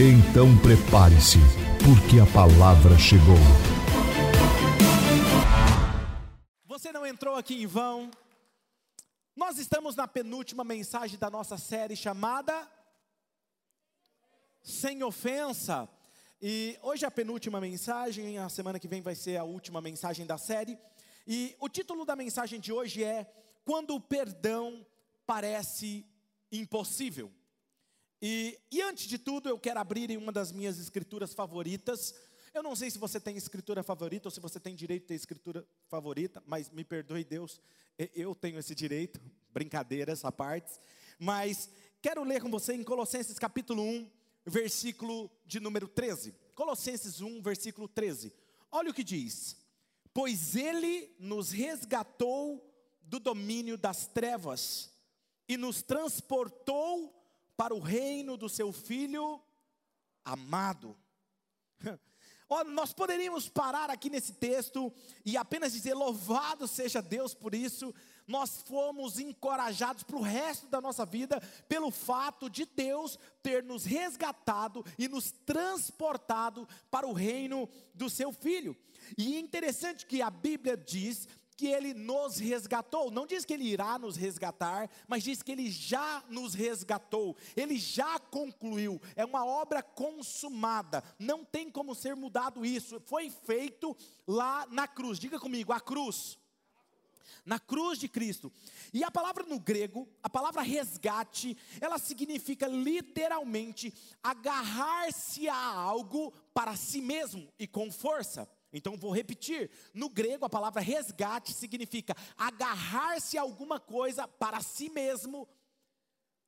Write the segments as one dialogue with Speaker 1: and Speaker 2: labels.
Speaker 1: Então prepare-se, porque a palavra chegou.
Speaker 2: Você não entrou aqui em vão. Nós estamos na penúltima mensagem da nossa série chamada Sem Ofensa. E hoje é a penúltima mensagem, a semana que vem vai ser a última mensagem da série. E o título da mensagem de hoje é Quando o perdão parece impossível. E, e, antes de tudo, eu quero abrir em uma das minhas escrituras favoritas. Eu não sei se você tem escritura favorita ou se você tem direito de ter escritura favorita, mas me perdoe Deus, eu tenho esse direito, brincadeiras à parte. Mas quero ler com você em Colossenses capítulo 1, versículo de número 13. Colossenses 1, versículo 13. Olha o que diz: Pois ele nos resgatou do domínio das trevas e nos transportou para o reino do seu filho amado. Nós poderíamos parar aqui nesse texto e apenas dizer: louvado seja Deus por isso. Nós fomos encorajados para o resto da nossa vida pelo fato de Deus ter nos resgatado e nos transportado para o reino do seu filho. E é interessante que a Bíblia diz que ele nos resgatou. Não diz que ele irá nos resgatar, mas diz que ele já nos resgatou. Ele já concluiu. É uma obra consumada. Não tem como ser mudado isso. Foi feito lá na cruz. Diga comigo, a cruz. Na cruz de Cristo. E a palavra no grego, a palavra resgate, ela significa literalmente agarrar-se a algo para si mesmo e com força. Então vou repetir: no grego a palavra resgate significa agarrar-se a alguma coisa para si mesmo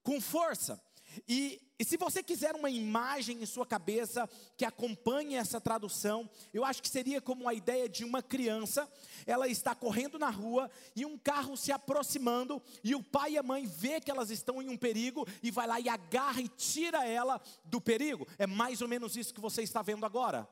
Speaker 2: com força. E, e, se você quiser uma imagem em sua cabeça que acompanhe essa tradução, eu acho que seria como a ideia de uma criança, ela está correndo na rua e um carro se aproximando, e o pai e a mãe vê que elas estão em um perigo e vai lá e agarra e tira ela do perigo. É mais ou menos isso que você está vendo agora.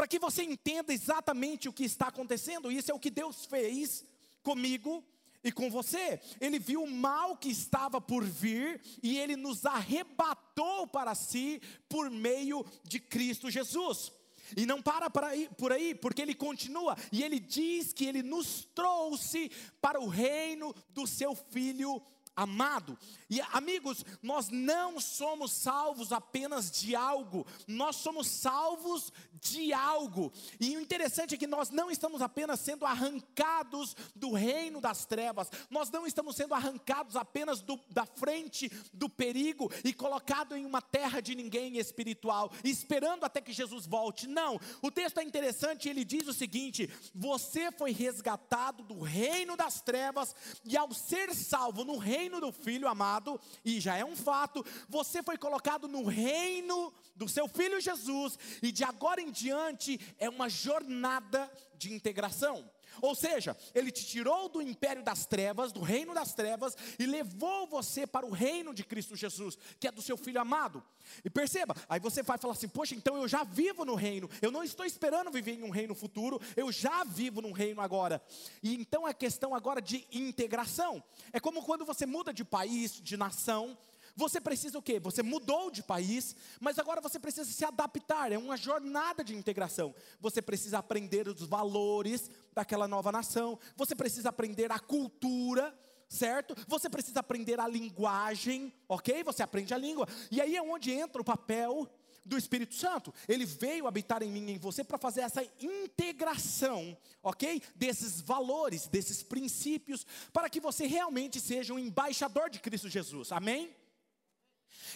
Speaker 2: Para que você entenda exatamente o que está acontecendo. Isso é o que Deus fez comigo e com você. Ele viu o mal que estava por vir e ele nos arrebatou para si por meio de Cristo Jesus. E não para por aí, porque ele continua e ele diz que ele nos trouxe para o reino do seu filho amado. E amigos, nós não somos salvos apenas de algo, nós somos salvos de algo. E o interessante é que nós não estamos apenas sendo arrancados do reino das trevas, nós não estamos sendo arrancados apenas do, da frente do perigo e colocado em uma terra de ninguém espiritual, esperando até que Jesus volte. Não, o texto é interessante, ele diz o seguinte: você foi resgatado do reino das trevas e ao ser salvo no reino reino do Filho amado, e já é um fato, você foi colocado no reino do seu Filho Jesus, e de agora em diante é uma jornada de integração. Ou seja, ele te tirou do império das trevas, do reino das trevas, e levou você para o reino de Cristo Jesus, que é do seu filho amado. E perceba, aí você vai falar assim: Poxa, então eu já vivo no reino, eu não estou esperando viver em um reino futuro, eu já vivo num reino agora. E então é questão agora de integração. É como quando você muda de país, de nação, você precisa o quê? Você mudou de país, mas agora você precisa se adaptar. É uma jornada de integração. Você precisa aprender os valores daquela nova nação. Você precisa aprender a cultura, certo? Você precisa aprender a linguagem, ok? Você aprende a língua. E aí é onde entra o papel do Espírito Santo. Ele veio habitar em mim e em você para fazer essa integração, ok? Desses valores, desses princípios, para que você realmente seja um embaixador de Cristo Jesus. Amém?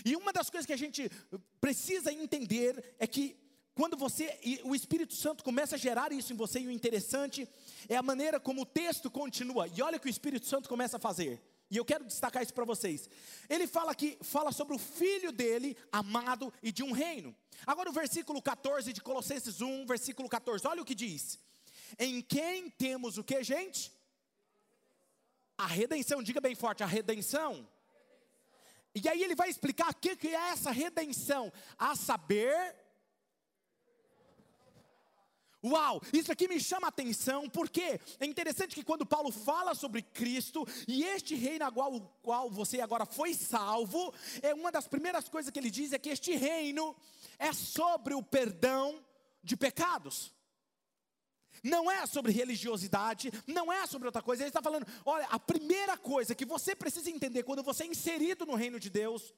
Speaker 2: E uma das coisas que a gente precisa entender é que quando você, o Espírito Santo começa a gerar isso em você, e o interessante é a maneira como o texto continua. E olha o que o Espírito Santo começa a fazer. E eu quero destacar isso para vocês. Ele fala aqui, fala sobre o filho dele, amado e de um reino. Agora o versículo 14 de Colossenses 1, versículo 14. Olha o que diz: Em quem temos o que, gente? A redenção, diga bem forte, a redenção. E aí ele vai explicar o que é essa redenção, a saber, Uau, isso aqui me chama a atenção, porque é interessante que quando Paulo fala sobre Cristo e este reino a qual, qual você agora foi salvo, é uma das primeiras coisas que ele diz é que este reino é sobre o perdão de pecados. Não é sobre religiosidade, não é sobre outra coisa. Ele está falando: olha, a primeira coisa que você precisa entender quando você é inserido no reino de Deus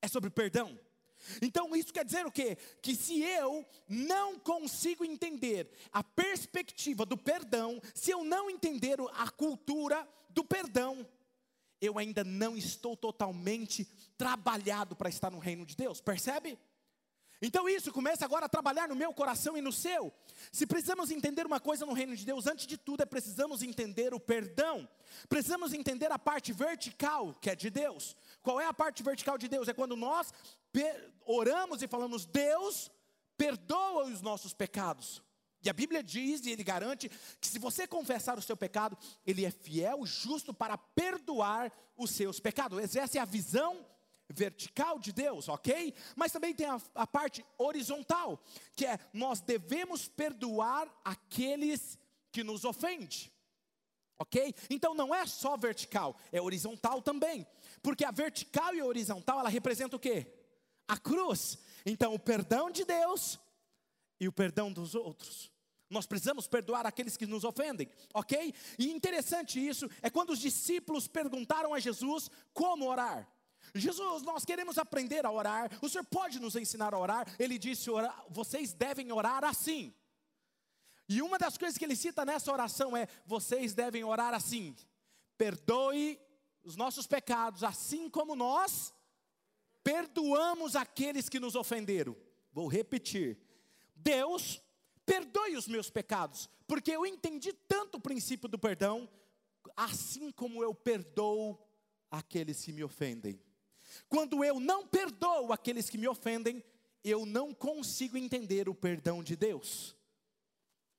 Speaker 2: é sobre perdão. Então isso quer dizer o quê? Que se eu não consigo entender a perspectiva do perdão, se eu não entender a cultura do perdão, eu ainda não estou totalmente trabalhado para estar no reino de Deus, percebe? Então isso começa agora a trabalhar no meu coração e no seu. Se precisamos entender uma coisa no reino de Deus, antes de tudo é precisamos entender o perdão. Precisamos entender a parte vertical que é de Deus. Qual é a parte vertical de Deus? É quando nós oramos e falamos: Deus, perdoa os nossos pecados. E a Bíblia diz e ele garante que se você confessar o seu pecado, ele é fiel, justo para perdoar os seus pecados. Essa é a visão vertical de Deus, ok? Mas também tem a, a parte horizontal, que é nós devemos perdoar aqueles que nos ofendem. Ok? Então não é só vertical, é horizontal também. Porque a vertical e a horizontal, ela representa o quê? a cruz. Então, o perdão de Deus e o perdão dos outros. Nós precisamos perdoar aqueles que nos ofendem, ok? E interessante isso é quando os discípulos perguntaram a Jesus como orar. Jesus, nós queremos aprender a orar. O Senhor pode nos ensinar a orar? Ele disse: orar, vocês devem orar assim. E uma das coisas que ele cita nessa oração é: vocês devem orar assim. Perdoe os nossos pecados, assim como nós perdoamos aqueles que nos ofenderam. Vou repetir. Deus, perdoe os meus pecados, porque eu entendi tanto o princípio do perdão, assim como eu perdoo aqueles que me ofendem. Quando eu não perdoo aqueles que me ofendem, eu não consigo entender o perdão de Deus.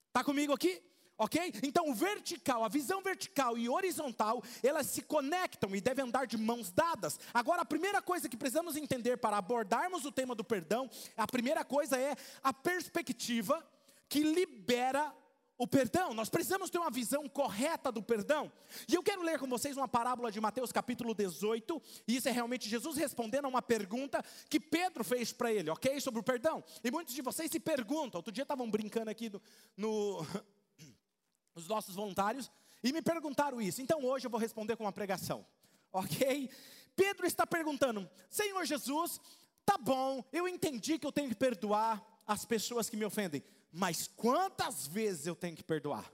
Speaker 2: Está comigo aqui? ok? Então, o vertical, a visão vertical e horizontal, elas se conectam e devem andar de mãos dadas. Agora, a primeira coisa que precisamos entender para abordarmos o tema do perdão, a primeira coisa é a perspectiva que libera o perdão. Nós precisamos ter uma visão correta do perdão. E eu quero ler com vocês uma parábola de Mateus capítulo 18, e isso é realmente Jesus respondendo a uma pergunta que Pedro fez para ele, ok? Sobre o perdão. E muitos de vocês se perguntam, outro dia estavam brincando aqui no, no os nossos voluntários, e me perguntaram isso. Então hoje eu vou responder com uma pregação, ok? Pedro está perguntando: Senhor Jesus, tá bom, eu entendi que eu tenho que perdoar as pessoas que me ofendem, mas quantas vezes eu tenho que perdoar?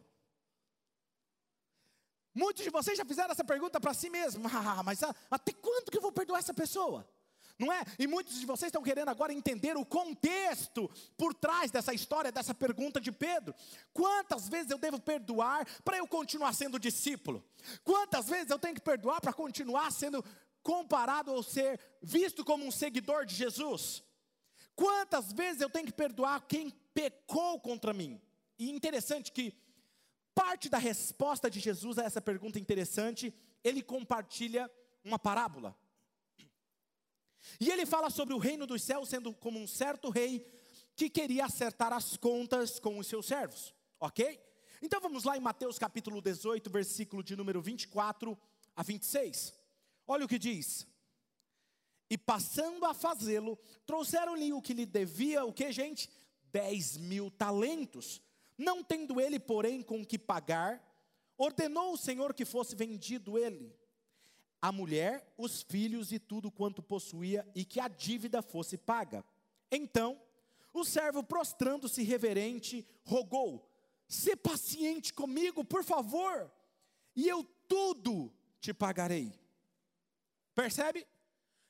Speaker 2: Muitos de vocês já fizeram essa pergunta para si mesmo, ah, mas até quando que eu vou perdoar essa pessoa? não é? E muitos de vocês estão querendo agora entender o contexto por trás dessa história, dessa pergunta de Pedro. Quantas vezes eu devo perdoar para eu continuar sendo discípulo? Quantas vezes eu tenho que perdoar para continuar sendo comparado ou ser visto como um seguidor de Jesus? Quantas vezes eu tenho que perdoar quem pecou contra mim? E interessante que parte da resposta de Jesus a essa pergunta interessante, ele compartilha uma parábola. E ele fala sobre o reino dos céus sendo como um certo rei que queria acertar as contas com os seus servos, ok? Então vamos lá em Mateus capítulo 18, versículo de número 24 a 26. Olha o que diz. E passando a fazê-lo, trouxeram-lhe o que lhe devia, o que, gente? Dez mil talentos. Não tendo ele, porém, com que pagar, ordenou o Senhor que fosse vendido ele a mulher, os filhos e tudo quanto possuía, e que a dívida fosse paga. Então, o servo, prostrando-se reverente, rogou: "Se paciente comigo, por favor, e eu tudo te pagarei. Percebe?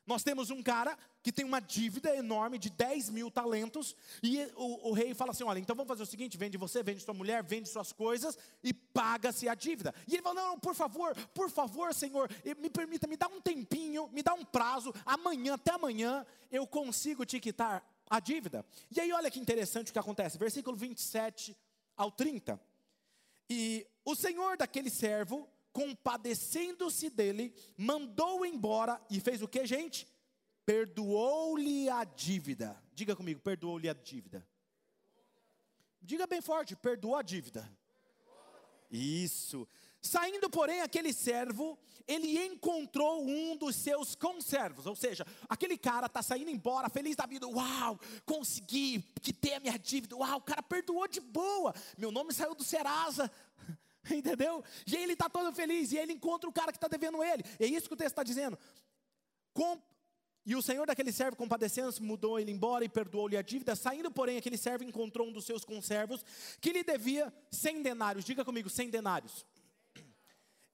Speaker 2: Nós temos um cara que tem uma dívida enorme de 10 mil talentos, e o, o, rei fala assim: olha, então vamos fazer o seguinte: vende você, vende sua mulher, vende suas coisas e paga-se a dívida. E ele fala: não, não, por favor, por favor, senhor, me permita, me dá um tempinho, me dá um prazo, amanhã, até amanhã, eu consigo te quitar a dívida. E aí, olha que interessante o que acontece, versículo 27 ao 30. E o senhor daquele servo compadecendo-se dele, mandou embora e fez o que, gente? Perdoou-lhe a dívida. Diga comigo, perdoou-lhe a dívida. Diga bem forte, perdoou a dívida. Isso. Saindo, porém, aquele servo, ele encontrou um dos seus conservos, ou seja, aquele cara está saindo embora, feliz da vida, uau, consegui, quitei a minha dívida, uau, o cara perdoou de boa, meu nome saiu do Serasa, Entendeu? E ele está todo feliz, e ele encontra o cara que está devendo ele. É isso que o texto está dizendo. Com... E o senhor daquele servo, compadecendo-se, mudou ele embora e perdoou-lhe a dívida. Saindo, porém, aquele servo encontrou um dos seus conservos que lhe devia cem denários. Diga comigo, cem denários.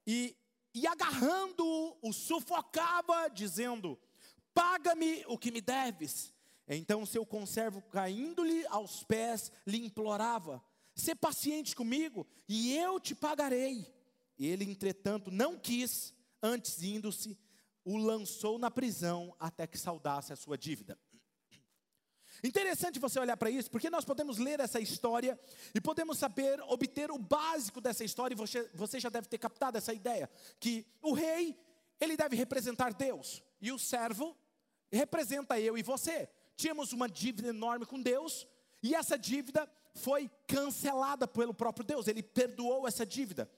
Speaker 2: E, e agarrando-o, o sufocava, dizendo: Paga-me o que me deves. Então seu conservo, caindo-lhe aos pés, lhe implorava: Ser paciente comigo e eu te pagarei. Ele, entretanto, não quis, antes indo-se, o lançou na prisão até que saudasse a sua dívida. Interessante você olhar para isso, porque nós podemos ler essa história e podemos saber, obter o básico dessa história, e você, você já deve ter captado essa ideia, que o rei, ele deve representar Deus, e o servo representa eu e você. Tínhamos uma dívida enorme com Deus, e essa dívida foi cancelada pelo próprio Deus, ele perdoou essa dívida.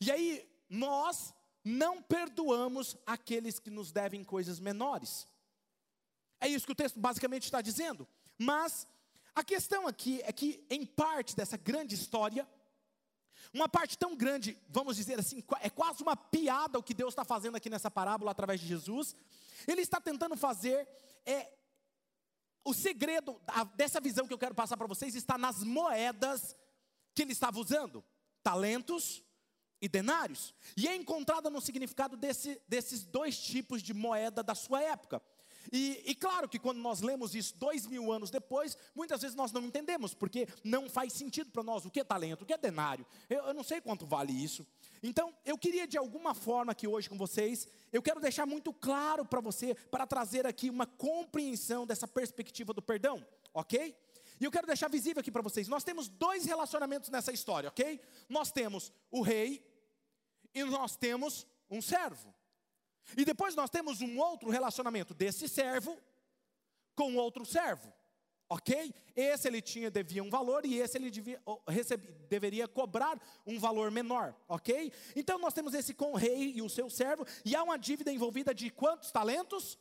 Speaker 2: E aí, nós não perdoamos aqueles que nos devem coisas menores. É isso que o texto basicamente está dizendo. Mas a questão aqui é que, em parte dessa grande história, uma parte tão grande, vamos dizer assim, é quase uma piada o que Deus está fazendo aqui nessa parábola através de Jesus. Ele está tentando fazer é, o segredo dessa visão que eu quero passar para vocês está nas moedas que ele estava usando: talentos e denários. E é encontrada no significado desse, desses dois tipos de moeda da sua época. E, e, claro que quando nós lemos isso dois mil anos depois, muitas vezes nós não entendemos, porque não faz sentido para nós o que é talento, o que é denário. Eu, eu não sei quanto vale isso. Então, eu queria de alguma forma aqui hoje com vocês, eu quero deixar muito claro para você, para trazer aqui uma compreensão dessa perspectiva do perdão, ok? E eu quero deixar visível aqui para vocês: nós temos dois relacionamentos nessa história, ok? Nós temos o rei e nós temos um servo. E depois nós temos um outro relacionamento desse servo com outro servo ok? Esse ele tinha, devia um valor e esse ele devia, recebe, deveria cobrar um valor menor, ok? Então nós temos esse com o rei e o seu servo, e há uma dívida envolvida de quantos talentos?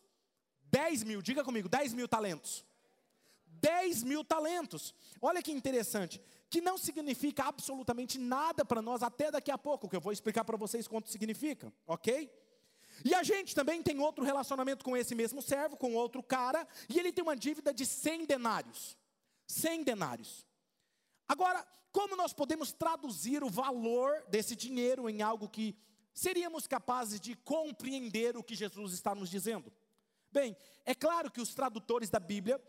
Speaker 2: 10 mil, diga comigo, 10 mil talentos. 10 mil talentos. Olha que interessante, que não significa absolutamente nada para nós até daqui a pouco, que eu vou explicar para vocês quanto significa, ok? E a gente também tem outro relacionamento com esse mesmo servo, com outro cara, e ele tem uma dívida de 100 denários. 100 denários. Agora, como nós podemos traduzir o valor desse dinheiro em algo que seríamos capazes de compreender o que Jesus está nos dizendo? Bem, é claro que os tradutores da Bíblia,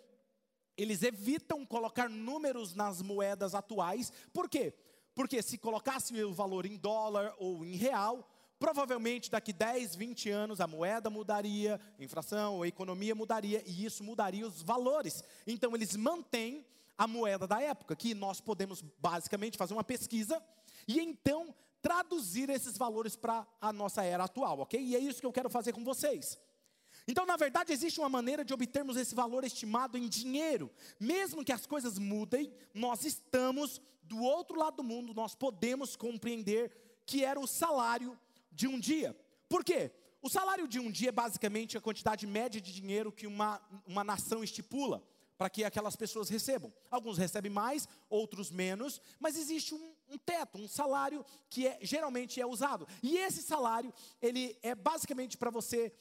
Speaker 2: eles evitam colocar números nas moedas atuais. Por quê? Porque se colocasse o valor em dólar ou em real, Provavelmente daqui 10, 20 anos a moeda mudaria, a inflação, a economia mudaria e isso mudaria os valores. Então eles mantêm a moeda da época, que nós podemos basicamente fazer uma pesquisa e então traduzir esses valores para a nossa era atual, ok? E é isso que eu quero fazer com vocês. Então, na verdade, existe uma maneira de obtermos esse valor estimado em dinheiro. Mesmo que as coisas mudem, nós estamos do outro lado do mundo, nós podemos compreender que era o salário de um dia. Por quê? O salário de um dia é basicamente a quantidade média de dinheiro que uma, uma nação estipula para que aquelas pessoas recebam. Alguns recebem mais, outros menos, mas existe um, um, teto, um salário que é, geralmente é usado. E esse salário, ele é basicamente para você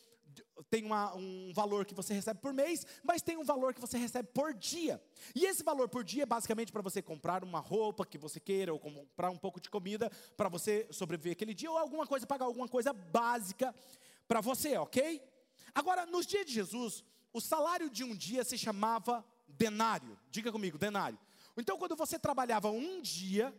Speaker 2: tem uma, um valor que você recebe por mês, mas tem um valor que você recebe por dia. E esse valor por dia é basicamente para você comprar uma roupa que você queira, ou comprar um pouco de comida para você sobreviver aquele dia, ou alguma coisa, pagar alguma coisa básica para você, ok? Agora, nos dias de Jesus, o salário de um dia se chamava denário. Diga comigo, denário. Então, quando você trabalhava um dia,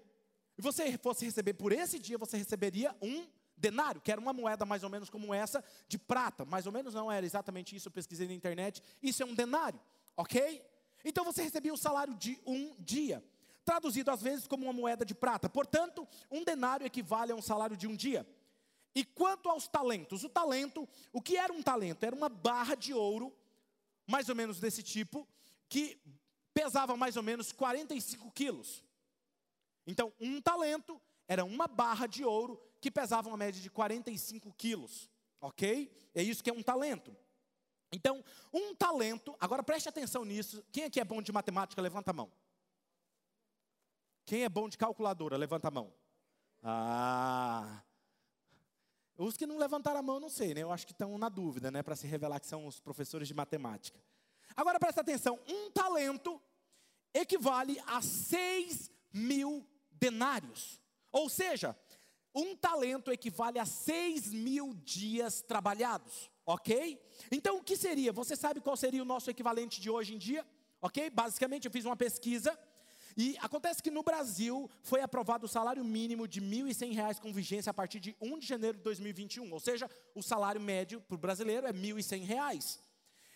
Speaker 2: e você fosse receber por esse dia, você receberia um denário, que era uma moeda mais ou menos como essa, de prata. Mais ou menos não era exatamente isso, eu pesquisei na internet. Isso é um denário, ok? Então você recebia o salário de um dia, traduzido às vezes como uma moeda de prata. Portanto, um denário equivale a um salário de um dia. E quanto aos talentos? O talento, o que era um talento? Era uma barra de ouro, mais ou menos desse tipo, que pesava mais ou menos 45 quilos. Então, um talento era uma barra de ouro que pesava uma média de 45 quilos, ok? É isso que é um talento. Então, um talento, agora preste atenção nisso. Quem aqui é bom de matemática, levanta a mão. Quem é bom de calculadora, levanta a mão. Ah. Os que não levantaram a mão, não sei, né? Eu acho que estão na dúvida, né? Para se revelar que são os professores de matemática. Agora presta atenção: um talento equivale a 6 mil denários. Ou seja, um talento equivale a 6 mil dias trabalhados, ok? Então o que seria? Você sabe qual seria o nosso equivalente de hoje em dia? Ok? Basicamente eu fiz uma pesquisa e acontece que no Brasil foi aprovado o salário mínimo de R$ 1.100 com vigência a partir de 1 de janeiro de 2021. Ou seja, o salário médio para o brasileiro é R$ 1.100.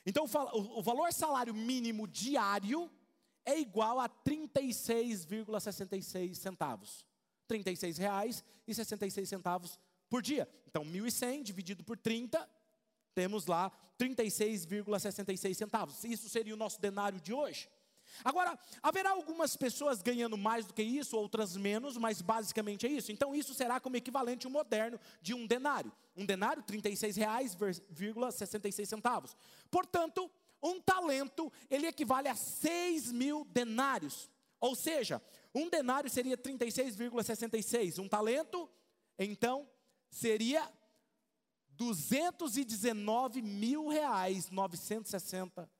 Speaker 2: Então, o valor salário mínimo diário é igual a R$ 36,66 centavos. R$ 36,66 por dia. Então, 1.100 dividido por 30, temos lá 36,66 centavos. Isso seria o nosso denário de hoje. Agora, haverá algumas pessoas ganhando mais do que isso, outras menos, mas basicamente é isso. Então, isso será como equivalente moderno de um denário. Um denário, R$ 36,66 Portanto, um talento, ele equivale a 6 mil denários. Ou seja, um denário seria 36,66. Um talento, então, seria 219 mil reais, 960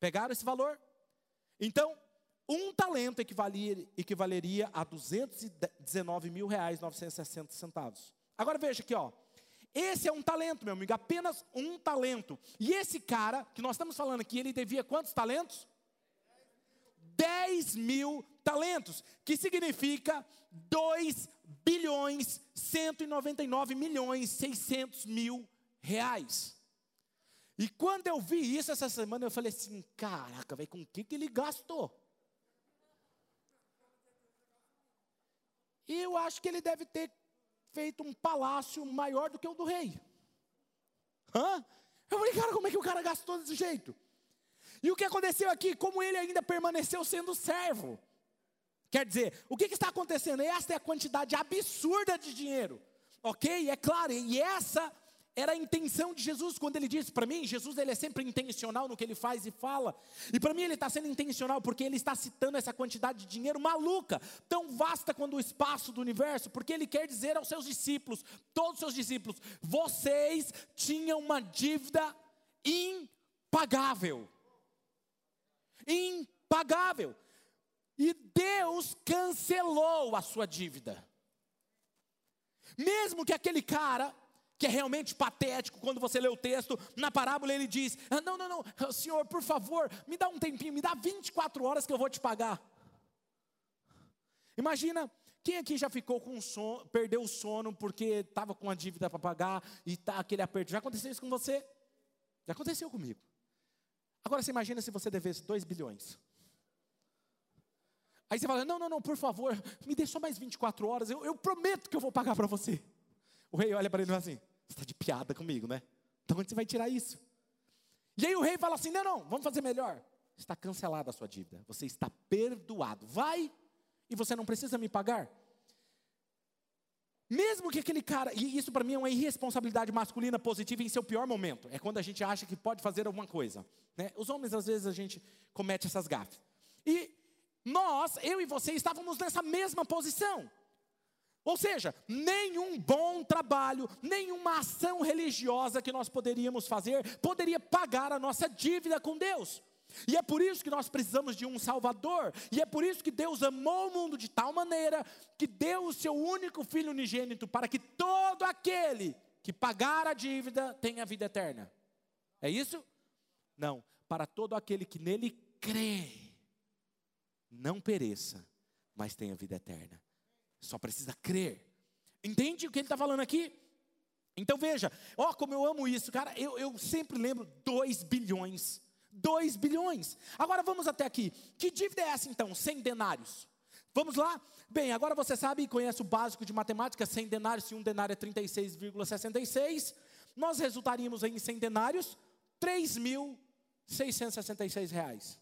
Speaker 2: Pegaram esse valor? Então, um talento equivaleria, equivaleria a 219 mil reais 960 centavos. Agora veja aqui, ó. Esse é um talento, meu amigo, apenas um talento. E esse cara que nós estamos falando aqui, ele devia quantos talentos? 10 mil talentos, que significa 2 bilhões 199 milhões 600 mil reais. E quando eu vi isso essa semana, eu falei assim: caraca, velho, com o que, que ele gastou? E eu acho que ele deve ter feito um palácio maior do que o do rei. Hã? Eu falei, cara, como é que o cara gastou desse jeito? E o que aconteceu aqui? Como ele ainda permaneceu sendo servo. Quer dizer, o que, está acontecendo? Essa é a quantidade absurda de dinheiro. Ok? É claro, e essa era a intenção de Jesus quando ele disse para mim, Jesus ele é sempre intencional no que ele faz e fala. E para mim ele está sendo intencional porque ele está citando essa quantidade de dinheiro maluca, tão vasta quanto o espaço do universo, porque ele quer dizer aos seus discípulos, todos os seus discípulos, vocês tinham uma dívida impagável. Impagável. E Deus cancelou a sua dívida. Mesmo que aquele cara que é realmente patético quando você lê o texto, na parábola ele diz: ah, Não, não, não, senhor, por favor, me dá um tempinho, me dá 24 horas que eu vou te pagar. Imagina, quem aqui já ficou com sono, perdeu o sono porque estava com a dívida para pagar e está aquele aperto? Já aconteceu isso com você? Já aconteceu comigo. Agora você imagina se você devesse 2 bilhões. Aí você fala: Não, não, não, por favor, me dê só mais 24 horas, eu, eu prometo que eu vou pagar para você. O rei olha para ele e fala assim: você está de piada comigo, né? Então onde você vai tirar isso? E aí o rei fala assim: não, não, vamos fazer melhor. Está cancelada a sua dívida. Você está perdoado. Vai e você não precisa me pagar. Mesmo que aquele cara, e isso para mim é uma irresponsabilidade masculina positiva em seu pior momento, é quando a gente acha que pode fazer alguma coisa. Né? Os homens, às vezes, a gente comete essas gafes. E nós, eu e você, estávamos nessa mesma posição. Ou seja, nenhum bom trabalho, nenhuma ação religiosa que nós poderíamos fazer poderia pagar a nossa dívida com Deus. E é por isso que nós precisamos de um Salvador. E é por isso que Deus amou o mundo de tal maneira que deu o seu único Filho unigênito para que todo aquele que pagar a dívida tem a vida eterna. É isso? Não. Para todo aquele que nele crê, não pereça, mas tenha vida eterna. Só precisa crer. Entende o que ele está falando aqui? Então veja, ó, como eu amo isso, cara. Eu, eu sempre lembro 2 bilhões. 2 bilhões. Agora vamos até aqui. Que dívida é essa então? 100 denários. Vamos lá? Bem, agora você sabe e conhece o básico de matemática: 100 denários, se um denário é 36,66, nós resultaríamos em 100 denários, 3.666 reais.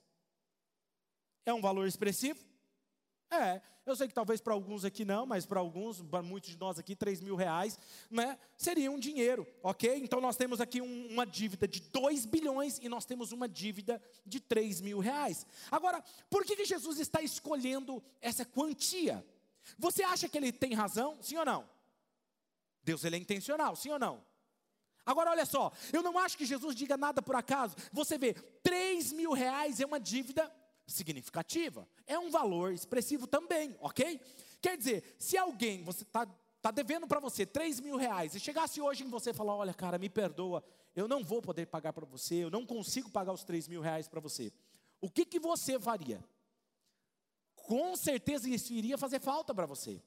Speaker 2: É um valor expressivo? É, eu sei que talvez para alguns aqui não, mas para alguns, para muitos de nós aqui, 3 mil reais, né, seria um dinheiro, ok? Então nós temos aqui um, uma dívida de 2 bilhões e nós temos uma dívida de 3 mil reais. Agora, por que, que Jesus está escolhendo essa quantia? Você acha que ele tem razão? Sim ou não? Deus ele é intencional, sim ou não? Agora olha só, eu não acho que Jesus diga nada por acaso. Você vê, 3 mil reais é uma dívida significativa. É um valor expressivo também, ok? Quer dizer, se alguém, você está tá devendo para você 3 mil reais, e chegasse hoje em você e falar, olha cara, me perdoa, eu não vou poder pagar para você, eu não consigo pagar os 3 mil reais para você. O que, que você faria? Com certeza isso iria fazer falta para você.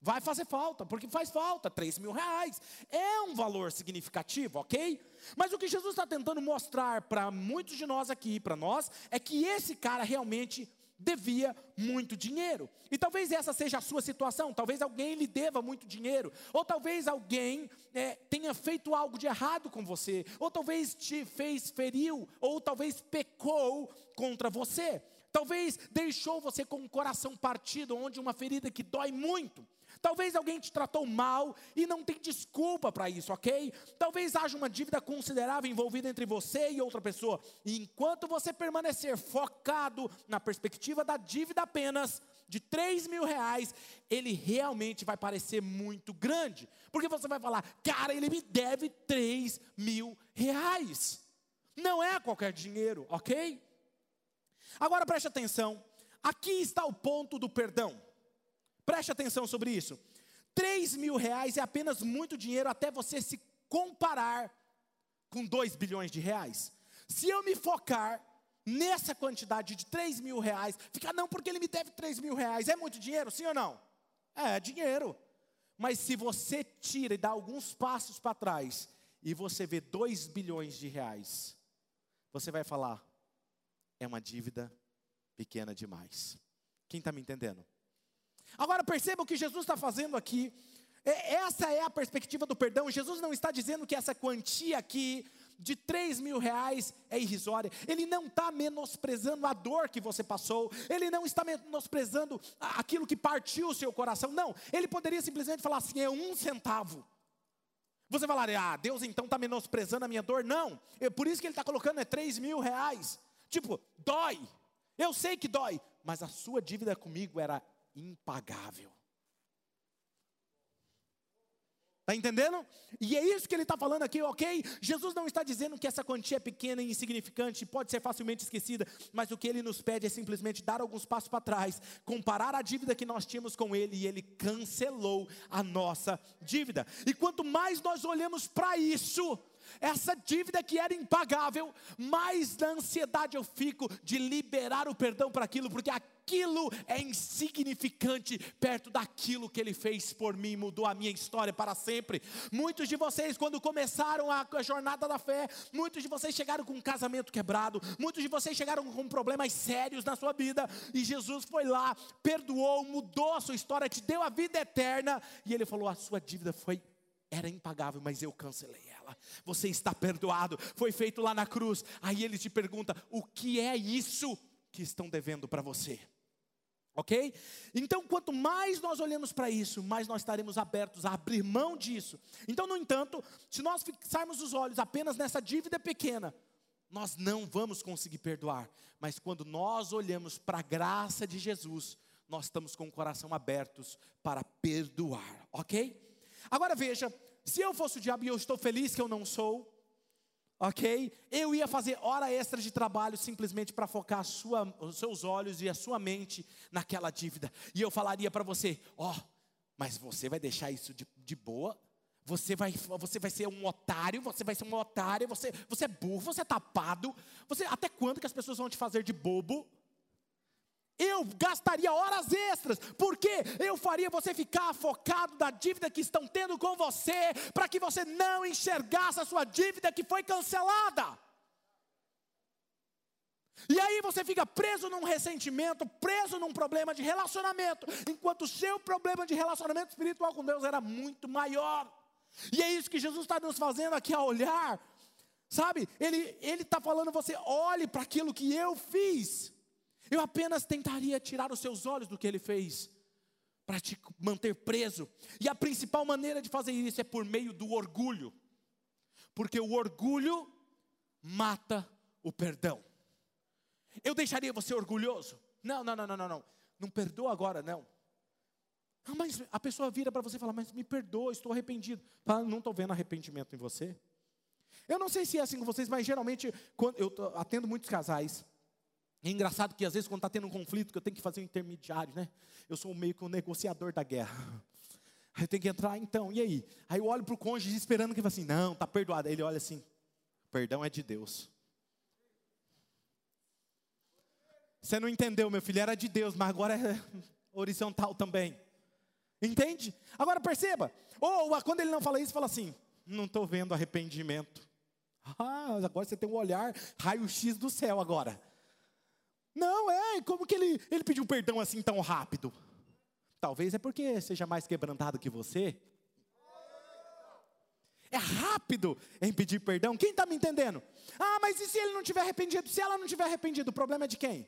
Speaker 2: Vai fazer falta, porque faz falta, 3 mil reais. É um valor significativo, ok? Mas o que Jesus está tentando mostrar para muitos de nós aqui, para nós, é que esse cara realmente devia muito dinheiro. E talvez essa seja a sua situação. Talvez alguém lhe deva muito dinheiro. Ou talvez alguém é, tenha feito algo de errado com você. Ou talvez te fez feriu. Ou talvez pecou contra você. Talvez deixou você com o coração partido, onde uma ferida que dói muito. Talvez alguém te tratou mal e não tem desculpa para isso, ok? Talvez haja uma dívida considerável envolvida entre você e outra pessoa. E enquanto você permanecer focado na perspectiva da dívida apenas de 3 mil reais, ele realmente vai parecer muito grande. Porque você vai falar, cara, ele me deve 3 mil reais. Não é qualquer dinheiro, ok? Agora preste atenção. Aqui está o ponto do perdão. Preste atenção sobre isso. 3 mil reais é apenas muito dinheiro até você se comparar com 2 bilhões de reais. Se eu me focar nessa quantidade de 3 mil reais, ficar, não, porque ele me deve 3 mil reais, é muito dinheiro, sim ou não? É, é dinheiro. Mas se você tira e dá alguns passos para trás, e você vê 2 bilhões de reais, você vai falar, é uma dívida pequena demais. Quem está me entendendo? Agora perceba o que Jesus está fazendo aqui. É, essa é a perspectiva do perdão. Jesus não está dizendo que essa quantia aqui de 3 mil reais é irrisória. Ele não está menosprezando a dor que você passou. Ele não está menosprezando aquilo que partiu o seu coração. Não. Ele poderia simplesmente falar assim: é um centavo. Você falaria, ah, Deus então está menosprezando a minha dor? Não. É por isso que ele está colocando é 3 mil reais. Tipo, dói. Eu sei que dói. Mas a sua dívida comigo era impagável. Está entendendo? E é isso que ele está falando aqui, ok? Jesus não está dizendo que essa quantia é pequena e insignificante, pode ser facilmente esquecida, mas o que ele nos pede é simplesmente dar alguns passos para trás, comparar a dívida que nós tínhamos com ele e ele cancelou a nossa dívida. E quanto mais nós olhamos para isso, essa dívida que era impagável, mais na ansiedade eu fico de liberar o perdão para aquilo, porque aquilo é insignificante perto daquilo que ele fez por mim, mudou a minha história para sempre. Muitos de vocês, quando começaram a, a jornada da fé, muitos de vocês chegaram com um casamento quebrado, muitos de vocês chegaram com problemas sérios na sua vida, e Jesus foi lá, perdoou, mudou a sua história, te deu a vida eterna, e ele falou: a sua dívida foi era impagável, mas eu cancelei ela. Você está perdoado, foi feito lá na cruz. Aí ele te pergunta: o que é isso que estão devendo para você? Ok? Então, quanto mais nós olhamos para isso, mais nós estaremos abertos a abrir mão disso. Então, no entanto, se nós fixarmos os olhos apenas nessa dívida pequena, nós não vamos conseguir perdoar. Mas quando nós olhamos para a graça de Jesus, nós estamos com o coração abertos para perdoar, ok? Agora veja, se eu fosse o diabo e eu estou feliz que eu não sou, ok? Eu ia fazer hora extra de trabalho simplesmente para focar sua, os seus olhos e a sua mente naquela dívida. E eu falaria para você: ó, oh, mas você vai deixar isso de, de boa? Você vai, você vai ser um otário, você vai ser uma otária, você, você é burro, você é tapado. Você, até quando que as pessoas vão te fazer de bobo? Eu gastaria horas extras, porque eu faria você ficar focado na dívida que estão tendo com você, para que você não enxergasse a sua dívida que foi cancelada. E aí você fica preso num ressentimento, preso num problema de relacionamento, enquanto o seu problema de relacionamento espiritual com Deus era muito maior. E é isso que Jesus está nos fazendo aqui a olhar, sabe? Ele está falando você, olhe para aquilo que eu fiz. Eu apenas tentaria tirar os seus olhos do que ele fez, para te manter preso. E a principal maneira de fazer isso é por meio do orgulho, porque o orgulho mata o perdão. Eu deixaria você orgulhoso? Não, não, não, não, não, não. Não perdoa agora, não. Mas a pessoa vira para você e fala, mas me perdoa, estou arrependido. Fala, não estou vendo arrependimento em você. Eu não sei se é assim com vocês, mas geralmente, quando eu atendo muitos casais. É engraçado que às vezes quando está tendo um conflito, que eu tenho que fazer um intermediário, né? Eu sou meio que um negociador da guerra. Aí eu tenho que entrar, então, e aí? Aí eu olho para o cônjuge esperando que ele fale assim, não, está perdoado. Aí ele olha assim, perdão é de Deus. Você não entendeu, meu filho, era de Deus, mas agora é horizontal também. Entende? Agora perceba, ou quando ele não fala isso, fala assim: não estou vendo arrependimento. Ah, agora você tem um olhar raio-x do céu agora. Não, é, como que ele, ele pediu perdão assim tão rápido? Talvez é porque seja mais quebrantado que você. É rápido em pedir perdão. Quem está me entendendo? Ah, mas e se ele não tiver arrependido? Se ela não tiver arrependido, o problema é de quem?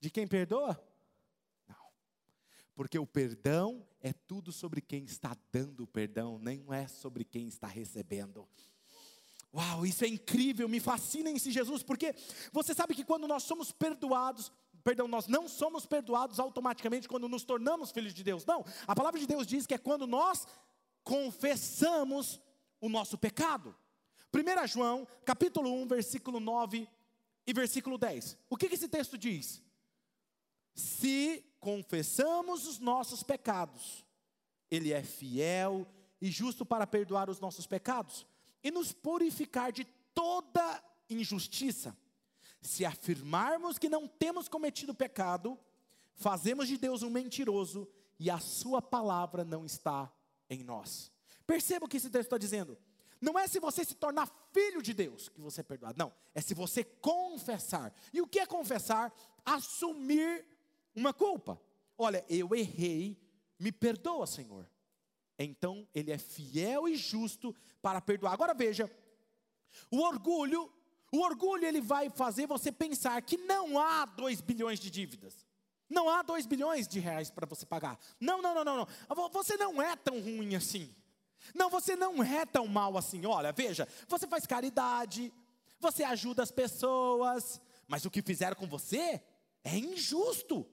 Speaker 2: De quem perdoa? Porque o perdão é tudo sobre quem está dando o perdão, não é sobre quem está recebendo. Uau, isso é incrível, me fascina esse Jesus, porque você sabe que quando nós somos perdoados, perdão, nós não somos perdoados automaticamente quando nos tornamos filhos de Deus. Não, a palavra de Deus diz que é quando nós confessamos o nosso pecado. 1 João, capítulo 1, versículo 9 e versículo 10. O que, que esse texto diz? Se confessamos os nossos pecados, Ele é fiel e justo para perdoar os nossos pecados e nos purificar de toda injustiça. Se afirmarmos que não temos cometido pecado, fazemos de Deus um mentiroso e a Sua palavra não está em nós. Perceba o que esse texto está dizendo. Não é se você se tornar filho de Deus que você é perdoado. Não, é se você confessar. E o que é confessar? Assumir uma culpa. Olha, eu errei, me perdoa, Senhor. Então ele é fiel e justo para perdoar. Agora veja, o orgulho, o orgulho ele vai fazer você pensar que não há 2 bilhões de dívidas. Não há 2 bilhões de reais para você pagar. Não, não, não, não, não. Você não é tão ruim assim. Não, você não é tão mal assim. Olha, veja, você faz caridade, você ajuda as pessoas, mas o que fizeram com você é injusto.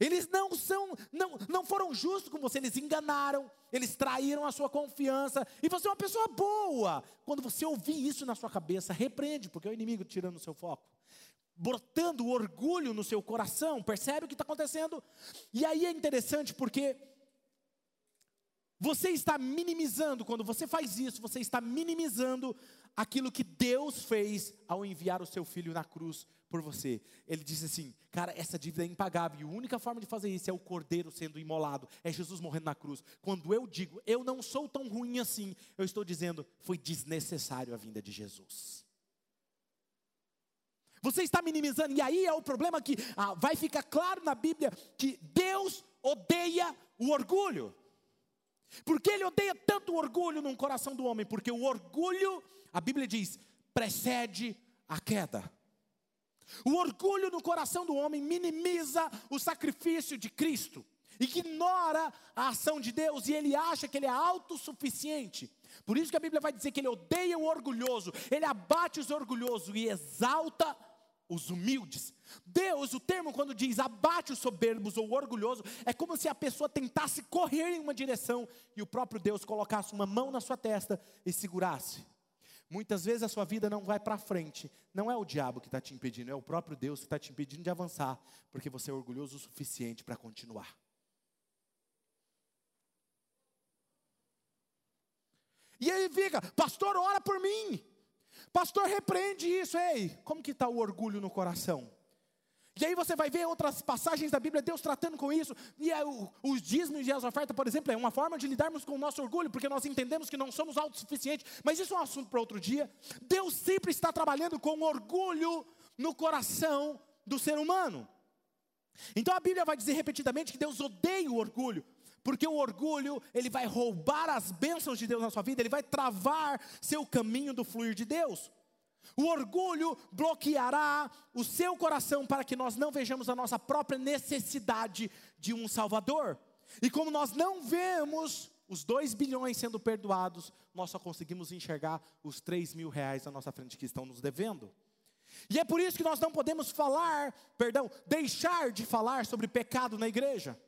Speaker 2: Eles não são, não, não foram justos com você, eles enganaram, eles traíram a sua confiança, e você é uma pessoa boa. Quando você ouvir isso na sua cabeça, repreende, porque é o inimigo tirando o seu foco, brotando orgulho no seu coração, percebe o que está acontecendo? E aí é interessante porque você está minimizando, quando você faz isso, você está minimizando aquilo que Deus fez ao enviar o seu filho na cruz por você. Ele disse assim: Cara, essa dívida é impagável. E a única forma de fazer isso é o cordeiro sendo imolado, é Jesus morrendo na cruz. Quando eu digo, eu não sou tão ruim assim, eu estou dizendo, foi desnecessário a vinda de Jesus. Você está minimizando, e aí é o problema que ah, vai ficar claro na Bíblia que Deus odeia o orgulho. Porque Ele odeia tanto o orgulho no coração do homem? Porque o orgulho, a Bíblia diz, precede a queda. O orgulho no coração do homem minimiza o sacrifício de Cristo, ignora a ação de Deus e ele acha que ele é autossuficiente. Por isso que a Bíblia vai dizer que ele odeia o orgulhoso, ele abate os orgulhosos e exalta os humildes. Deus, o termo quando diz abate os soberbos ou orgulhoso, é como se a pessoa tentasse correr em uma direção e o próprio Deus colocasse uma mão na sua testa e segurasse. Muitas vezes a sua vida não vai para frente. Não é o diabo que está te impedindo, é o próprio Deus que está te impedindo de avançar, porque você é orgulhoso o suficiente para continuar. E aí fica, pastor, ora por mim. Pastor, repreende isso. Ei, como que está o orgulho no coração? E aí você vai ver outras passagens da Bíblia, Deus tratando com isso. E é os dízimos e as ofertas, por exemplo, é uma forma de lidarmos com o nosso orgulho, porque nós entendemos que não somos autossuficientes. Mas isso é um assunto para outro dia. Deus sempre está trabalhando com orgulho no coração do ser humano. Então a Bíblia vai dizer repetidamente que Deus odeia o orgulho. Porque o orgulho, ele vai roubar as bênçãos de Deus na sua vida, ele vai travar seu caminho do fluir de Deus. O orgulho bloqueará o seu coração para que nós não vejamos a nossa própria necessidade de um Salvador. E como nós não vemos os dois bilhões sendo perdoados, nós só conseguimos enxergar os três mil reais na nossa frente que estão nos devendo. E é por isso que nós não podemos falar, perdão, deixar de falar sobre pecado na igreja.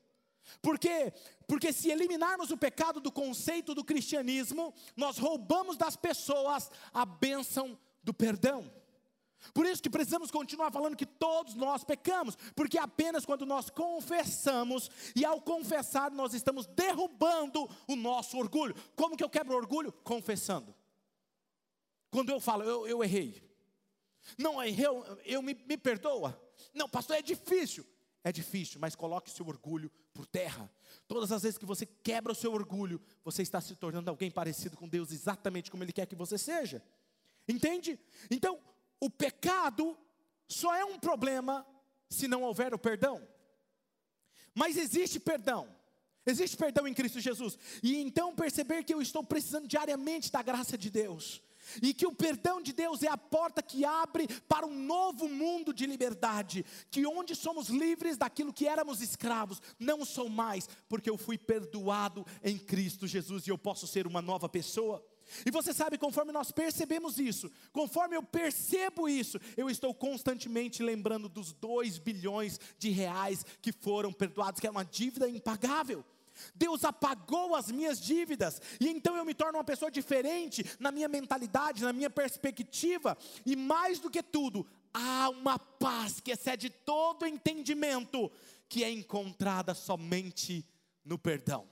Speaker 2: Por quê? Porque se eliminarmos o pecado do conceito do cristianismo, nós roubamos das pessoas a bênção do perdão. Por isso que precisamos continuar falando que todos nós pecamos, porque apenas quando nós confessamos, e ao confessar nós estamos derrubando o nosso orgulho. Como que eu quebro o orgulho? Confessando. Quando eu falo, eu, eu errei. Não errei, eu, eu me, me perdoa. Não, pastor, é difícil. É difícil, mas coloque seu orgulho por terra. Todas as vezes que você quebra o seu orgulho, você está se tornando alguém parecido com Deus, exatamente como Ele quer que você seja. Entende? Então, o pecado só é um problema se não houver o perdão. Mas existe perdão. Existe perdão em Cristo Jesus. E então perceber que eu estou precisando diariamente da graça de Deus. E que o perdão de Deus é a porta que abre para um novo mundo de liberdade, que onde somos livres daquilo que éramos escravos, não sou mais, porque eu fui perdoado em Cristo Jesus e eu posso ser uma nova pessoa. E você sabe, conforme nós percebemos isso, conforme eu percebo isso, eu estou constantemente lembrando dos 2 bilhões de reais que foram perdoados, que é uma dívida impagável. Deus apagou as minhas dívidas, e então eu me torno uma pessoa diferente na minha mentalidade, na minha perspectiva, e mais do que tudo, há uma paz que excede todo entendimento, que é encontrada somente no perdão.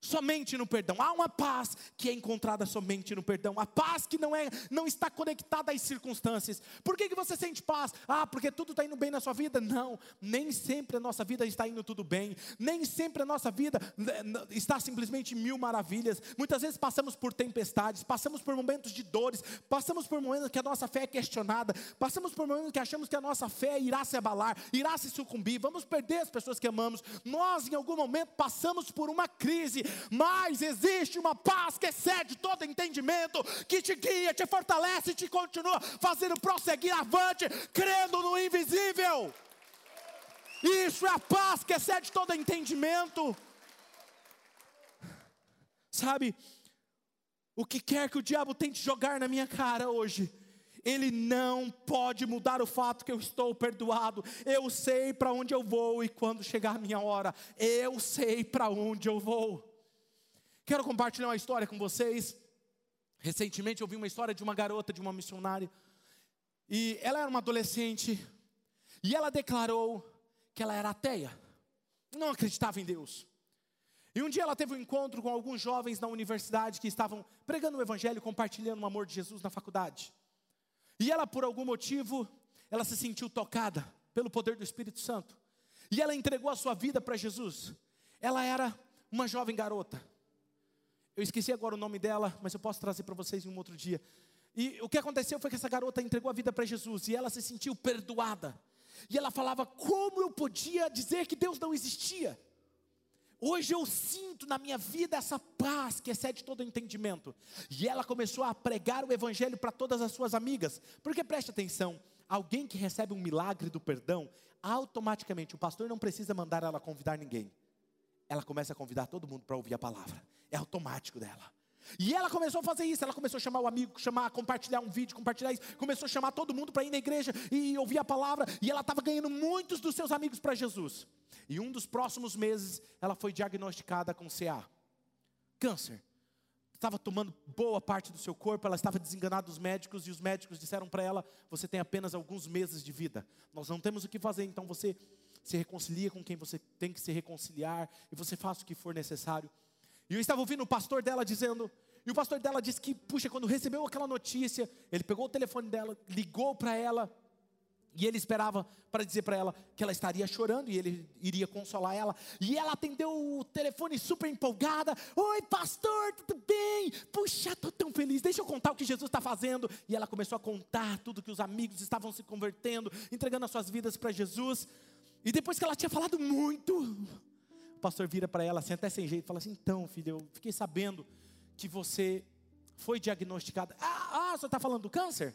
Speaker 2: Somente no perdão. Há uma paz que é encontrada somente no perdão. A paz que não, é, não está conectada às circunstâncias. Por que, que você sente paz? Ah, porque tudo está indo bem na sua vida? Não, nem sempre a nossa vida está indo tudo bem. Nem sempre a nossa vida né, está simplesmente mil maravilhas. Muitas vezes passamos por tempestades, passamos por momentos de dores, passamos por momentos que a nossa fé é questionada, passamos por momentos que achamos que a nossa fé irá se abalar, irá se sucumbir, vamos perder as pessoas que amamos. Nós, em algum momento, passamos por uma crise mas existe uma paz que excede todo entendimento, que te guia, te fortalece e te continua fazendo prosseguir avante, crendo no invisível. Isso é a paz que excede todo entendimento. Sabe, o que quer que o diabo tente jogar na minha cara hoje, ele não pode mudar o fato que eu estou perdoado. Eu sei para onde eu vou e quando chegar a minha hora, eu sei para onde eu vou. Quero compartilhar uma história com vocês. Recentemente eu vi uma história de uma garota, de uma missionária. E ela era uma adolescente. E ela declarou que ela era ateia. Não acreditava em Deus. E um dia ela teve um encontro com alguns jovens na universidade que estavam pregando o evangelho, compartilhando o amor de Jesus na faculdade. E ela, por algum motivo, ela se sentiu tocada pelo poder do Espírito Santo. E ela entregou a sua vida para Jesus. Ela era uma jovem garota. Eu esqueci agora o nome dela, mas eu posso trazer para vocês em um outro dia. E o que aconteceu foi que essa garota entregou a vida para Jesus e ela se sentiu perdoada. E ela falava: Como eu podia dizer que Deus não existia? Hoje eu sinto na minha vida essa paz que excede todo entendimento. E ela começou a pregar o evangelho para todas as suas amigas. Porque preste atenção: alguém que recebe um milagre do perdão, automaticamente o pastor não precisa mandar ela convidar ninguém. Ela começa a convidar todo mundo para ouvir a palavra é automático dela. E ela começou a fazer isso, ela começou a chamar o amigo, chamar, compartilhar um vídeo, compartilhar isso, começou a chamar todo mundo para ir na igreja e ouvir a palavra, e ela estava ganhando muitos dos seus amigos para Jesus. E um dos próximos meses, ela foi diagnosticada com CA, câncer. Estava tomando boa parte do seu corpo, ela estava desenganada dos médicos, e os médicos disseram para ela: Você tem apenas alguns meses de vida, nós não temos o que fazer, então você se reconcilia com quem você tem que se reconciliar, e você faça o que for necessário. E eu estava ouvindo o pastor dela dizendo: E o pastor dela disse que, puxa, quando recebeu aquela notícia, ele pegou o telefone dela, ligou para ela, e ele esperava para dizer para ela que ela estaria chorando e ele iria consolar ela. E ela atendeu o telefone super empolgada: Oi, pastor, tudo bem? Puxa, estou tão feliz. Deixa eu contar o que Jesus está fazendo. E ela começou a contar tudo que os amigos estavam se convertendo, entregando as suas vidas para Jesus. E depois que ela tinha falado muito, o pastor vira para ela, assim, até sem jeito, fala assim: Então, filha, eu fiquei sabendo que você foi diagnosticada. Ah, ah você está falando do câncer?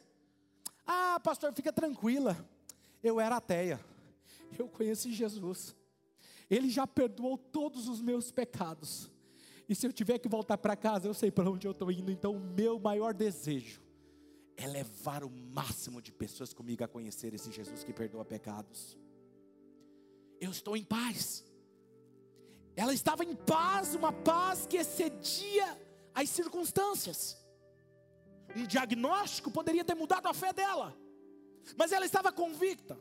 Speaker 2: Ah, pastor, fica tranquila. Eu era ateia. Eu conheci Jesus. Ele já perdoou todos os meus pecados. E se eu tiver que voltar para casa, eu sei para onde eu estou indo. Então, o meu maior desejo é levar o máximo de pessoas comigo a conhecer esse Jesus que perdoa pecados. Eu estou em paz. Ela estava em paz, uma paz que excedia as circunstâncias. Um diagnóstico poderia ter mudado a fé dela, mas ela estava convicta.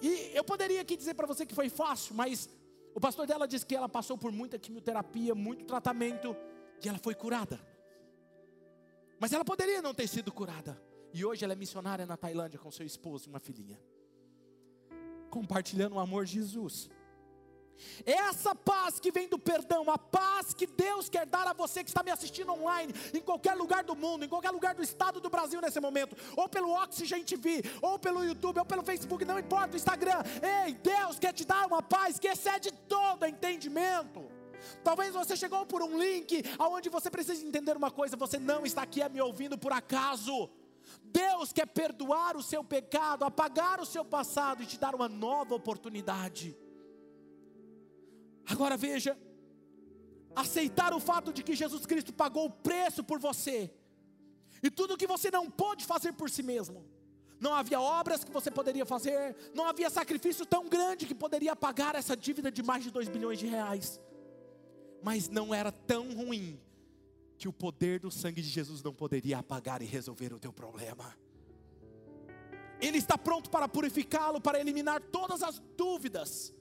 Speaker 2: E eu poderia aqui dizer para você que foi fácil, mas o pastor dela disse que ela passou por muita quimioterapia, muito tratamento, e ela foi curada. Mas ela poderia não ter sido curada. E hoje ela é missionária na Tailândia com seu esposo e uma filhinha. Compartilhando o amor de Jesus. Essa paz que vem do perdão, a paz que Deus quer dar a você que está me assistindo online, em qualquer lugar do mundo, em qualquer lugar do estado do Brasil nesse momento, ou pelo Oxygen TV, ou pelo YouTube, ou pelo Facebook, não importa, o Instagram. Ei, Deus quer te dar uma paz que excede todo entendimento. Talvez você chegou por um link aonde você precisa entender uma coisa, você não está aqui me ouvindo por acaso. Deus quer perdoar o seu pecado, apagar o seu passado e te dar uma nova oportunidade. Agora veja, aceitar o fato de que Jesus Cristo pagou o preço por você, e tudo que você não pôde fazer por si mesmo, não havia obras que você poderia fazer, não havia sacrifício tão grande que poderia pagar essa dívida de mais de 2 bilhões de reais, mas não era tão ruim que o poder do sangue de Jesus não poderia apagar e resolver o teu problema. Ele está pronto para purificá-lo, para eliminar todas as dúvidas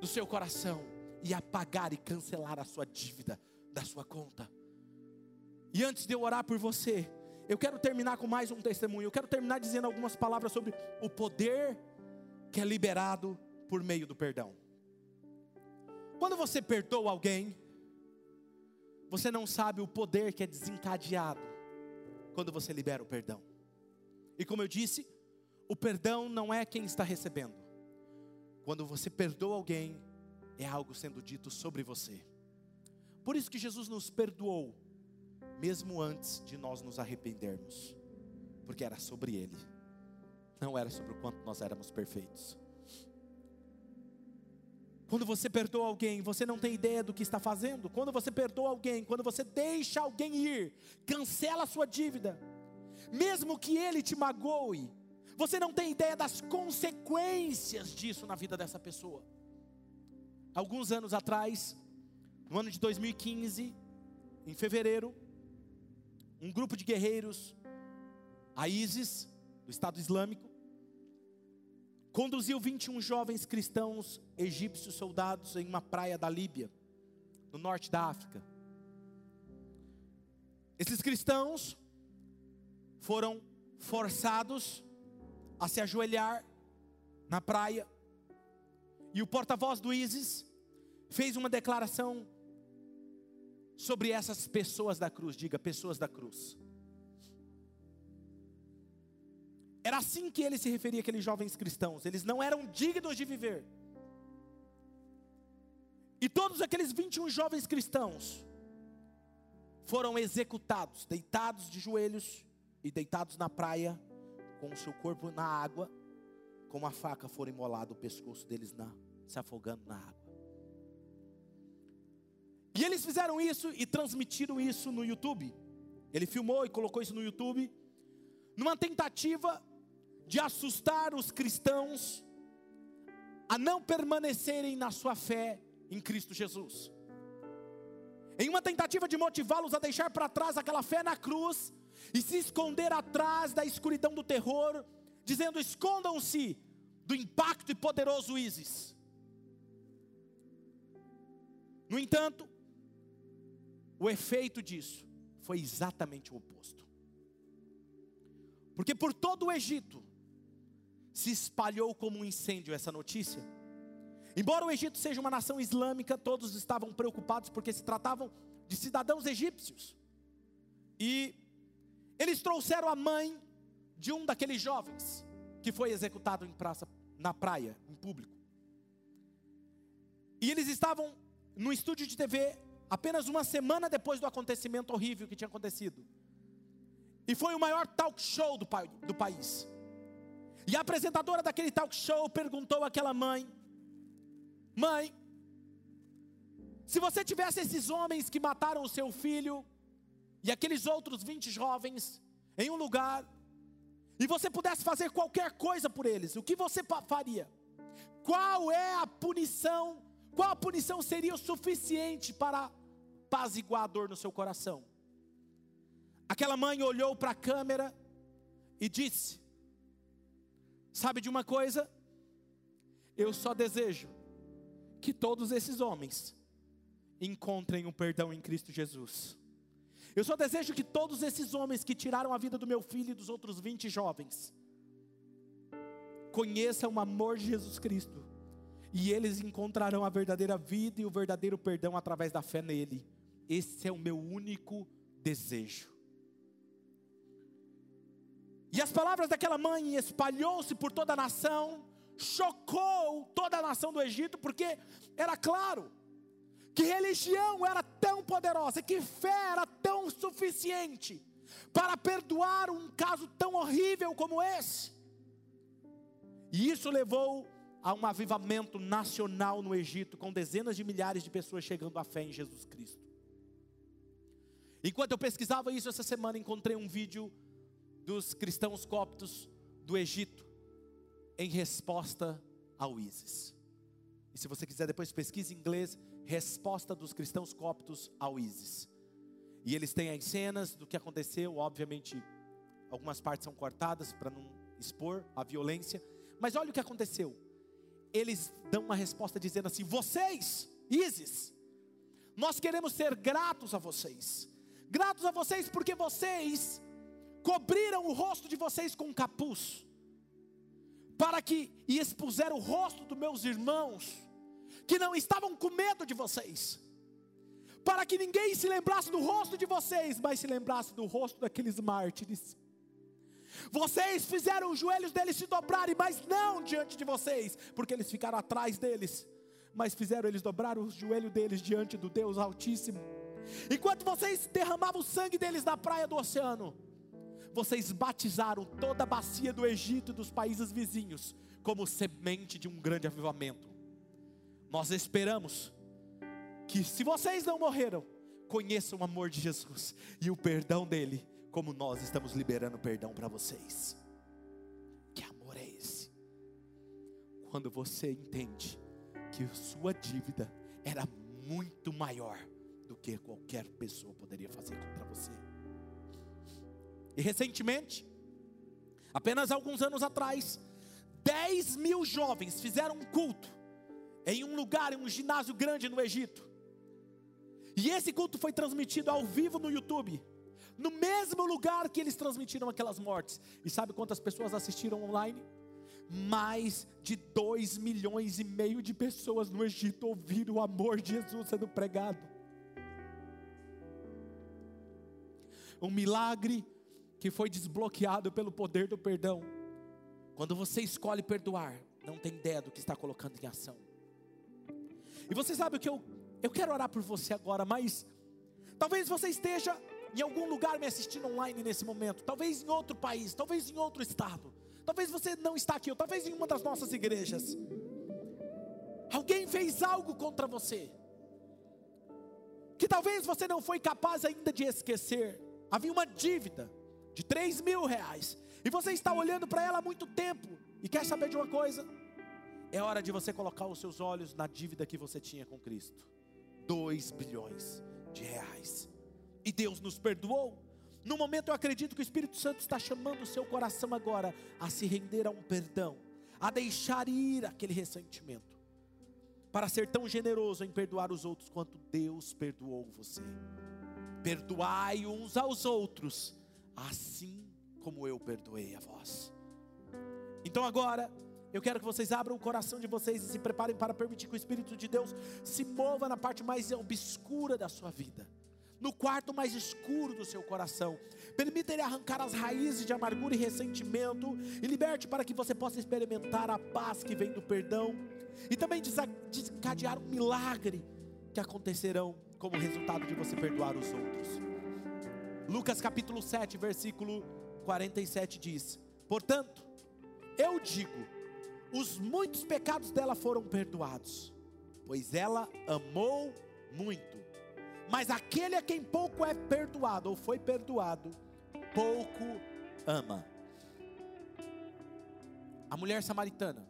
Speaker 2: do seu coração e apagar e cancelar a sua dívida da sua conta. E antes de eu orar por você, eu quero terminar com mais um testemunho. Eu quero terminar dizendo algumas palavras sobre o poder que é liberado por meio do perdão. Quando você perdoa alguém, você não sabe o poder que é desencadeado quando você libera o perdão. E como eu disse, o perdão não é quem está recebendo. Quando você perdoa alguém, é algo sendo dito sobre você. Por isso que Jesus nos perdoou, mesmo antes de nós nos arrependermos, porque era sobre Ele, não era sobre o quanto nós éramos perfeitos. Quando você perdoa alguém, você não tem ideia do que está fazendo. Quando você perdoa alguém, quando você deixa alguém ir, cancela a sua dívida, mesmo que ele te magoe, você não tem ideia das consequências disso na vida dessa pessoa alguns anos atrás, no ano de 2015, em fevereiro, um grupo de guerreiros, a ISIS, do Estado Islâmico, conduziu 21 jovens cristãos egípcios soldados em uma praia da Líbia, no norte da África. Esses cristãos foram forçados a se ajoelhar na praia, e o porta-voz do ISIS fez uma declaração sobre essas pessoas da cruz. Diga, pessoas da cruz. Era assim que ele se referia àqueles jovens cristãos. Eles não eram dignos de viver. E todos aqueles 21 jovens cristãos foram executados, deitados de joelhos e deitados na praia, com o seu corpo na água, com uma faca foram imolado o pescoço deles na, se afogando na água. E eles fizeram isso e transmitiram isso no YouTube. Ele filmou e colocou isso no YouTube, numa tentativa de assustar os cristãos a não permanecerem na sua fé em Cristo Jesus. Em uma tentativa de motivá-los a deixar para trás aquela fé na cruz e se esconder atrás da escuridão do terror, dizendo: escondam-se do impacto e poderoso ISIS. No entanto, o efeito disso foi exatamente o oposto. Porque por todo o Egito se espalhou como um incêndio essa notícia. Embora o Egito seja uma nação islâmica, todos estavam preocupados porque se tratavam de cidadãos egípcios. E eles trouxeram a mãe de um daqueles jovens que foi executado praça, na praia, em público. E eles estavam no estúdio de TV apenas uma semana depois do acontecimento horrível que tinha acontecido. E foi o maior talk show do, do país. E a apresentadora daquele talk show perguntou àquela mãe: Mãe, se você tivesse esses homens que mataram o seu filho e aqueles outros 20 jovens em um lugar, e você pudesse fazer qualquer coisa por eles, o que você faria? Qual é a punição? Qual punição seria o suficiente para apaziguar a dor no seu coração? Aquela mãe olhou para a câmera e disse: Sabe de uma coisa? Eu só desejo que todos esses homens encontrem o um perdão em Cristo Jesus. Eu só desejo que todos esses homens que tiraram a vida do meu filho e dos outros 20 jovens conheçam o amor de Jesus Cristo e eles encontrarão a verdadeira vida e o verdadeiro perdão através da fé nele. Esse é o meu único desejo. E as palavras daquela mãe espalhou-se por toda a nação, chocou toda a nação do Egito, porque era claro que religião era tão poderosa, que fé era tão suficiente para perdoar um caso tão horrível como esse. E isso levou a um avivamento nacional no Egito, com dezenas de milhares de pessoas chegando à fé em Jesus Cristo. Enquanto eu pesquisava isso essa semana, encontrei um vídeo dos cristãos coptos do Egito em resposta ao ISIS. E se você quiser depois pesquise em inglês, resposta dos cristãos coptos ao ISIS. E eles têm as cenas do que aconteceu, obviamente algumas partes são cortadas para não expor a violência, mas olha o que aconteceu. Eles dão uma resposta dizendo assim: "Vocês, ISIS, nós queremos ser gratos a vocês. Gratos a vocês porque vocês cobriram o rosto de vocês com um capuz, para que e expuseram o rosto dos meus irmãos, que não estavam com medo de vocês, para que ninguém se lembrasse do rosto de vocês, mas se lembrasse do rosto daqueles mártires. Vocês fizeram os joelhos deles se dobrarem, mas não diante de vocês, porque eles ficaram atrás deles, mas fizeram eles dobrar o joelho deles diante do Deus Altíssimo. Enquanto vocês derramavam o sangue deles na praia do oceano, vocês batizaram toda a bacia do Egito e dos países vizinhos como semente de um grande avivamento. Nós esperamos que, se vocês não morreram, conheçam o amor de Jesus e o perdão dele, como nós estamos liberando perdão para vocês. Que amor é esse? Quando você entende que sua dívida era muito maior do que qualquer pessoa poderia fazer contra você. E recentemente, apenas alguns anos atrás, 10 mil jovens fizeram um culto em um lugar, em um ginásio grande no Egito. E esse culto foi transmitido ao vivo no YouTube, no mesmo lugar que eles transmitiram aquelas mortes. E sabe quantas pessoas assistiram online? Mais de 2 milhões e meio de pessoas no Egito ouviram o amor de Jesus sendo pregado. Um milagre que foi desbloqueado pelo poder do perdão. Quando você escolhe perdoar, não tem ideia do que está colocando em ação. E você sabe o que eu, eu quero orar por você agora, mas talvez você esteja em algum lugar me assistindo online nesse momento, talvez em outro país, talvez em outro estado, talvez você não está aqui, ou talvez em uma das nossas igrejas. Alguém fez algo contra você, que talvez você não foi capaz ainda de esquecer. Havia uma dívida, de 3 mil reais, e você está olhando para ela há muito tempo, e quer saber de uma coisa? É hora de você colocar os seus olhos na dívida que você tinha com Cristo 2 bilhões de reais, e Deus nos perdoou. No momento eu acredito que o Espírito Santo está chamando o seu coração agora a se render a um perdão, a deixar ir aquele ressentimento, para ser tão generoso em perdoar os outros quanto Deus perdoou você. perdoai uns aos outros, assim como eu perdoei a vós. Então agora, eu quero que vocês abram o coração de vocês e se preparem para permitir que o Espírito de Deus se mova na parte mais obscura da sua vida, no quarto mais escuro do seu coração. Permita Ele arrancar as raízes de amargura e ressentimento e liberte para que você possa experimentar a paz que vem do perdão e também desencadear um milagre que acontecerão como resultado de você perdoar os outros. Lucas capítulo 7, versículo 47 diz: Portanto, eu digo, os muitos pecados dela foram perdoados, pois ela amou muito. Mas aquele a quem pouco é perdoado ou foi perdoado, pouco ama. A mulher samaritana,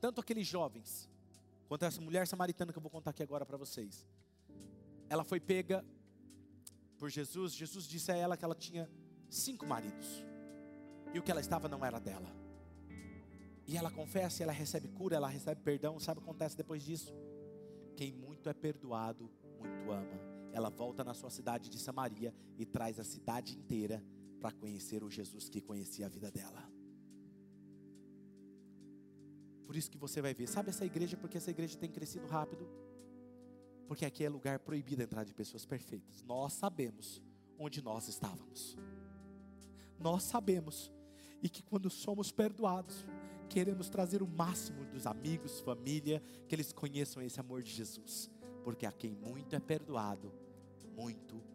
Speaker 2: tanto aqueles jovens, quanto essa mulher samaritana que eu vou contar aqui agora para vocês, ela foi pega por Jesus. Jesus disse a ela que ela tinha cinco maridos e o que ela estava não era dela. E ela confessa, ela recebe cura, ela recebe perdão. Sabe o que acontece depois disso? Quem muito é perdoado, muito ama. Ela volta na sua cidade de Samaria e traz a cidade inteira para conhecer o Jesus que conhecia a vida dela. Por isso que você vai ver, sabe essa igreja, porque essa igreja tem crescido rápido? Porque aqui é lugar proibido entrar de pessoas perfeitas. Nós sabemos onde nós estávamos. Nós sabemos. E que quando somos perdoados, queremos trazer o máximo dos amigos, família, que eles conheçam esse amor de Jesus. Porque a quem muito é perdoado, muito.